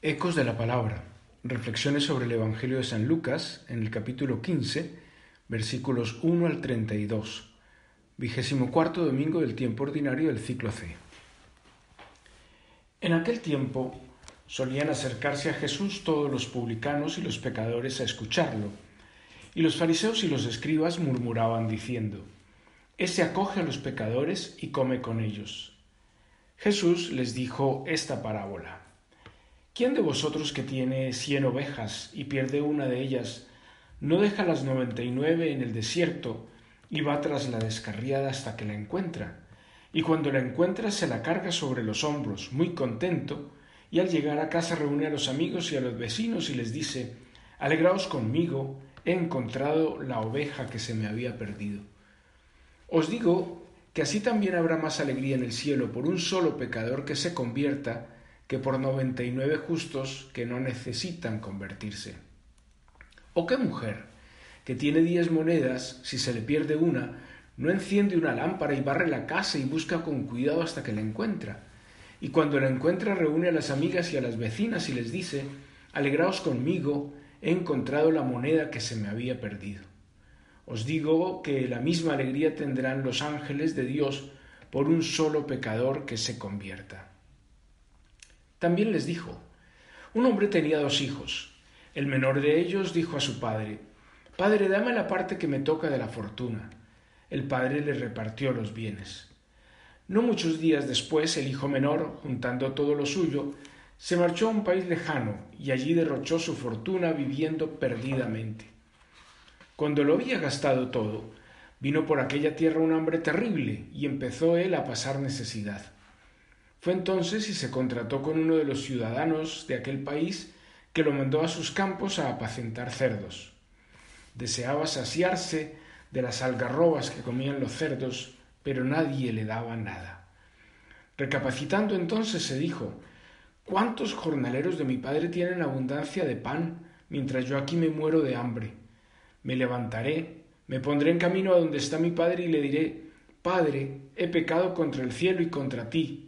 Ecos de la Palabra. Reflexiones sobre el Evangelio de San Lucas en el capítulo 15, versículos 1 al 32. Vigésimo cuarto domingo del tiempo ordinario del ciclo C. En aquel tiempo solían acercarse a Jesús todos los publicanos y los pecadores a escucharlo, y los fariseos y los escribas murmuraban diciendo, Ese acoge a los pecadores y come con ellos. Jesús les dijo esta parábola. ¿Quién de vosotros que tiene cien ovejas y pierde una de ellas, no deja las noventa y nueve en el desierto y va tras la descarriada hasta que la encuentra? Y cuando la encuentra se la carga sobre los hombros, muy contento, y al llegar a casa reúne a los amigos y a los vecinos y les dice, Alegraos conmigo, he encontrado la oveja que se me había perdido. Os digo que así también habrá más alegría en el cielo por un solo pecador que se convierta, que por noventa y nueve justos que no necesitan convertirse. ¿O qué mujer, que tiene diez monedas, si se le pierde una, no enciende una lámpara y barre la casa y busca con cuidado hasta que la encuentra? Y cuando la encuentra reúne a las amigas y a las vecinas y les dice, Alegraos conmigo, he encontrado la moneda que se me había perdido. Os digo que la misma alegría tendrán los ángeles de Dios por un solo pecador que se convierta. También les dijo, un hombre tenía dos hijos. El menor de ellos dijo a su padre, Padre, dame la parte que me toca de la fortuna. El padre le repartió los bienes. No muchos días después, el hijo menor, juntando todo lo suyo, se marchó a un país lejano y allí derrochó su fortuna viviendo perdidamente. Cuando lo había gastado todo, vino por aquella tierra un hambre terrible y empezó él a pasar necesidad. Fue entonces y se contrató con uno de los ciudadanos de aquel país que lo mandó a sus campos a apacentar cerdos. Deseaba saciarse de las algarrobas que comían los cerdos, pero nadie le daba nada. Recapacitando entonces se dijo ¿Cuántos jornaleros de mi padre tienen abundancia de pan, mientras yo aquí me muero de hambre? Me levantaré, me pondré en camino a donde está mi padre y le diré Padre, he pecado contra el cielo y contra ti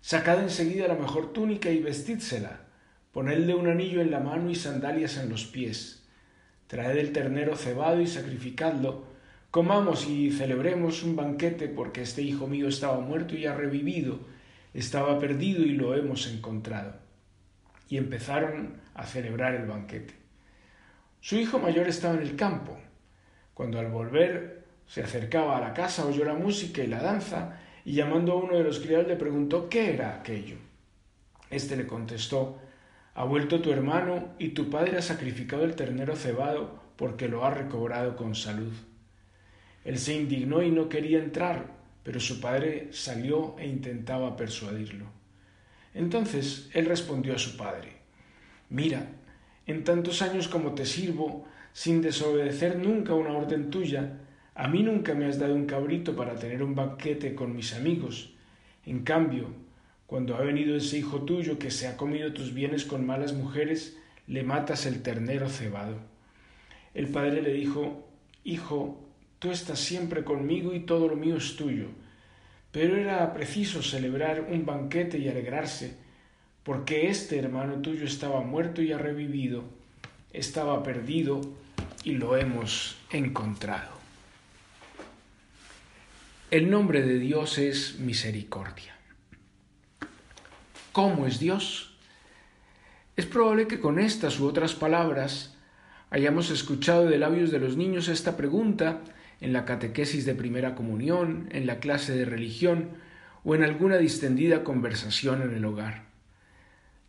Sacad enseguida la mejor túnica y vestídsela, ponedle un anillo en la mano y sandalias en los pies. Traed el ternero cebado y sacrificadlo, comamos y celebremos un banquete porque este hijo mío estaba muerto y ha revivido, estaba perdido y lo hemos encontrado. Y empezaron a celebrar el banquete. Su hijo mayor estaba en el campo. Cuando al volver se acercaba a la casa oyó la música y la danza y llamando a uno de los criados le preguntó qué era aquello. Este le contestó, ha vuelto tu hermano y tu padre ha sacrificado el ternero cebado porque lo ha recobrado con salud. Él se indignó y no quería entrar, pero su padre salió e intentaba persuadirlo. Entonces él respondió a su padre, Mira, en tantos años como te sirvo, sin desobedecer nunca una orden tuya, a mí nunca me has dado un cabrito para tener un banquete con mis amigos. En cambio, cuando ha venido ese hijo tuyo que se ha comido tus bienes con malas mujeres, le matas el ternero cebado. El padre le dijo, Hijo, tú estás siempre conmigo y todo lo mío es tuyo. Pero era preciso celebrar un banquete y alegrarse, porque este hermano tuyo estaba muerto y ha revivido, estaba perdido y lo hemos encontrado. El nombre de Dios es misericordia. ¿Cómo es Dios? Es probable que con estas u otras palabras hayamos escuchado de labios de los niños esta pregunta en la catequesis de primera comunión, en la clase de religión o en alguna distendida conversación en el hogar.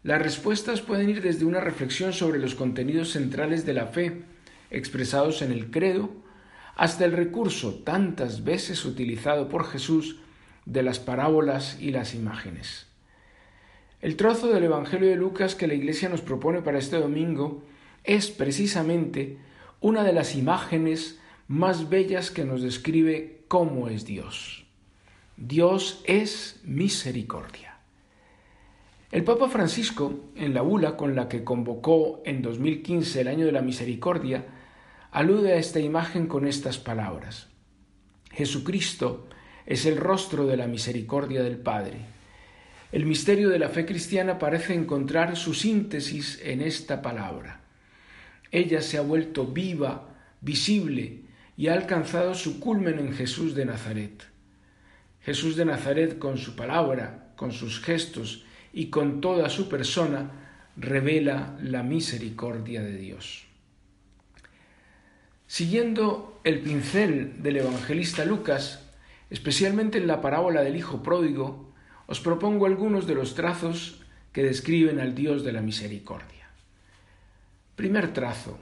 Las respuestas pueden ir desde una reflexión sobre los contenidos centrales de la fe, expresados en el credo, hasta el recurso tantas veces utilizado por Jesús de las parábolas y las imágenes. El trozo del Evangelio de Lucas que la Iglesia nos propone para este domingo es precisamente una de las imágenes más bellas que nos describe cómo es Dios. Dios es misericordia. El Papa Francisco, en la bula con la que convocó en 2015 el año de la misericordia, alude a esta imagen con estas palabras. Jesucristo es el rostro de la misericordia del Padre. El misterio de la fe cristiana parece encontrar su síntesis en esta palabra. Ella se ha vuelto viva, visible y ha alcanzado su culmen en Jesús de Nazaret. Jesús de Nazaret con su palabra, con sus gestos y con toda su persona revela la misericordia de Dios. Siguiendo el pincel del evangelista Lucas, especialmente en la parábola del Hijo Pródigo, os propongo algunos de los trazos que describen al Dios de la misericordia. Primer trazo,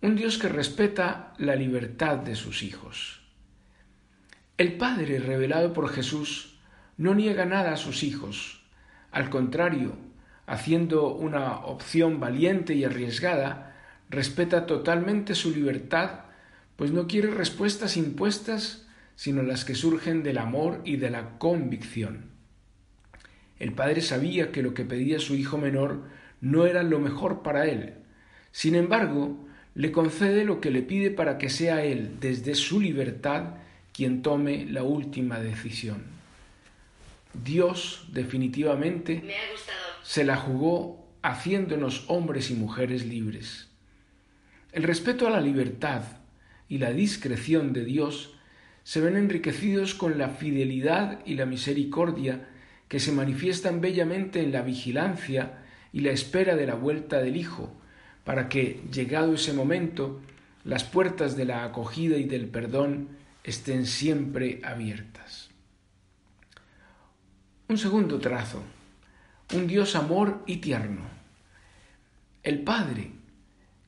un Dios que respeta la libertad de sus hijos. El Padre revelado por Jesús no niega nada a sus hijos, al contrario, haciendo una opción valiente y arriesgada, respeta totalmente su libertad, pues no quiere respuestas impuestas, sino las que surgen del amor y de la convicción. El padre sabía que lo que pedía su hijo menor no era lo mejor para él. Sin embargo, le concede lo que le pide para que sea él, desde su libertad, quien tome la última decisión. Dios definitivamente se la jugó haciéndonos hombres y mujeres libres. El respeto a la libertad y la discreción de Dios se ven enriquecidos con la fidelidad y la misericordia que se manifiestan bellamente en la vigilancia y la espera de la vuelta del Hijo, para que, llegado ese momento, las puertas de la acogida y del perdón estén siempre abiertas. Un segundo trazo, un Dios amor y tierno. El Padre,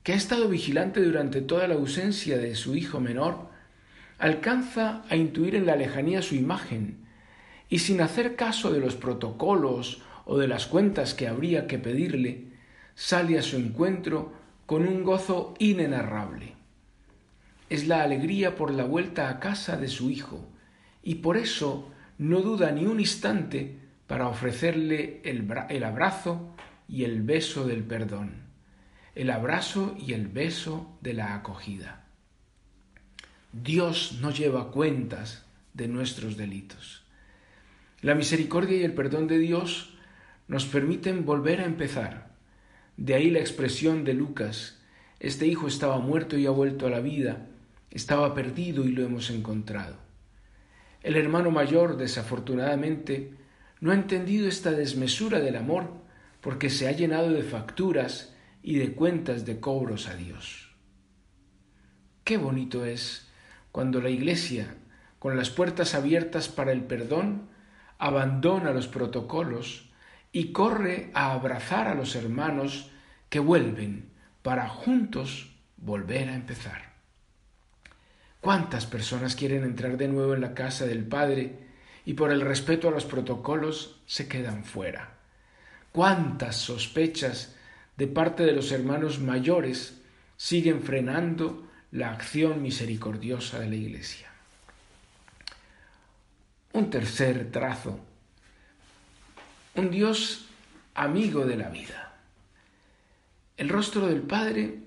que ha estado vigilante durante toda la ausencia de su hijo menor, alcanza a intuir en la lejanía su imagen y sin hacer caso de los protocolos o de las cuentas que habría que pedirle, sale a su encuentro con un gozo inenarrable. Es la alegría por la vuelta a casa de su hijo, y por eso no duda ni un instante para ofrecerle el, el abrazo y el beso del perdón el abrazo y el beso de la acogida. Dios no lleva cuentas de nuestros delitos. La misericordia y el perdón de Dios nos permiten volver a empezar. De ahí la expresión de Lucas, este hijo estaba muerto y ha vuelto a la vida, estaba perdido y lo hemos encontrado. El hermano mayor, desafortunadamente, no ha entendido esta desmesura del amor porque se ha llenado de facturas y de cuentas de cobros a Dios. Qué bonito es cuando la Iglesia, con las puertas abiertas para el perdón, abandona los protocolos y corre a abrazar a los hermanos que vuelven para juntos volver a empezar. ¿Cuántas personas quieren entrar de nuevo en la casa del Padre y por el respeto a los protocolos se quedan fuera? ¿Cuántas sospechas de parte de los hermanos mayores siguen frenando la acción misericordiosa de la Iglesia. Un tercer trazo, un Dios amigo de la vida. El rostro del Padre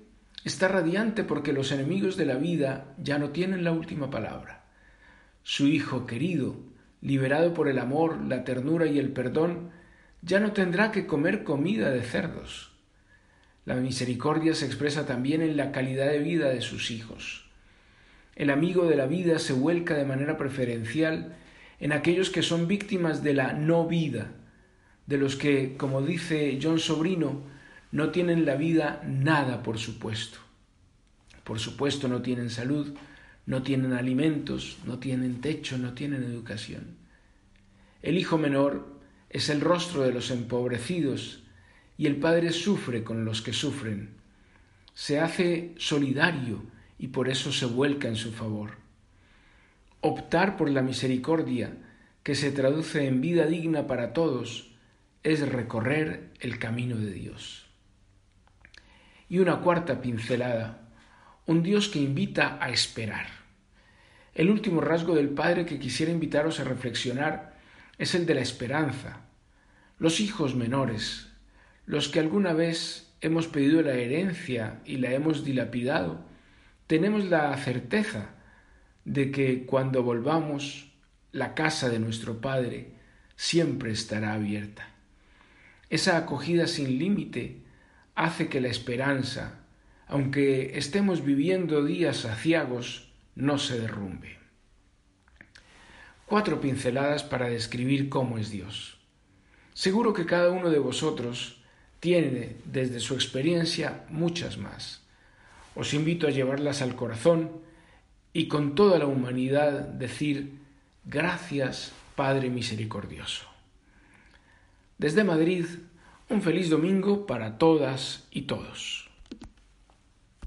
está radiante porque los enemigos de la vida ya no tienen la última palabra. Su Hijo querido, liberado por el amor, la ternura y el perdón, ya no tendrá que comer comida de cerdos la misericordia se expresa también en la calidad de vida de sus hijos. El amigo de la vida se vuelca de manera preferencial en aquellos que son víctimas de la no vida, de los que, como dice John Sobrino, no tienen la vida nada por supuesto. Por supuesto no tienen salud, no tienen alimentos, no tienen techo, no tienen educación. El hijo menor es el rostro de los empobrecidos, y el Padre sufre con los que sufren. Se hace solidario y por eso se vuelca en su favor. Optar por la misericordia, que se traduce en vida digna para todos, es recorrer el camino de Dios. Y una cuarta pincelada, un Dios que invita a esperar. El último rasgo del Padre que quisiera invitaros a reflexionar es el de la esperanza. Los hijos menores, los que alguna vez hemos pedido la herencia y la hemos dilapidado, tenemos la certeza de que cuando volvamos la casa de nuestro Padre siempre estará abierta. Esa acogida sin límite hace que la esperanza, aunque estemos viviendo días aciagos, no se derrumbe. Cuatro pinceladas para describir cómo es Dios. Seguro que cada uno de vosotros tiene desde su experiencia muchas más. Os invito a llevarlas al corazón y con toda la humanidad decir gracias Padre Misericordioso. Desde Madrid, un feliz domingo para todas y todos.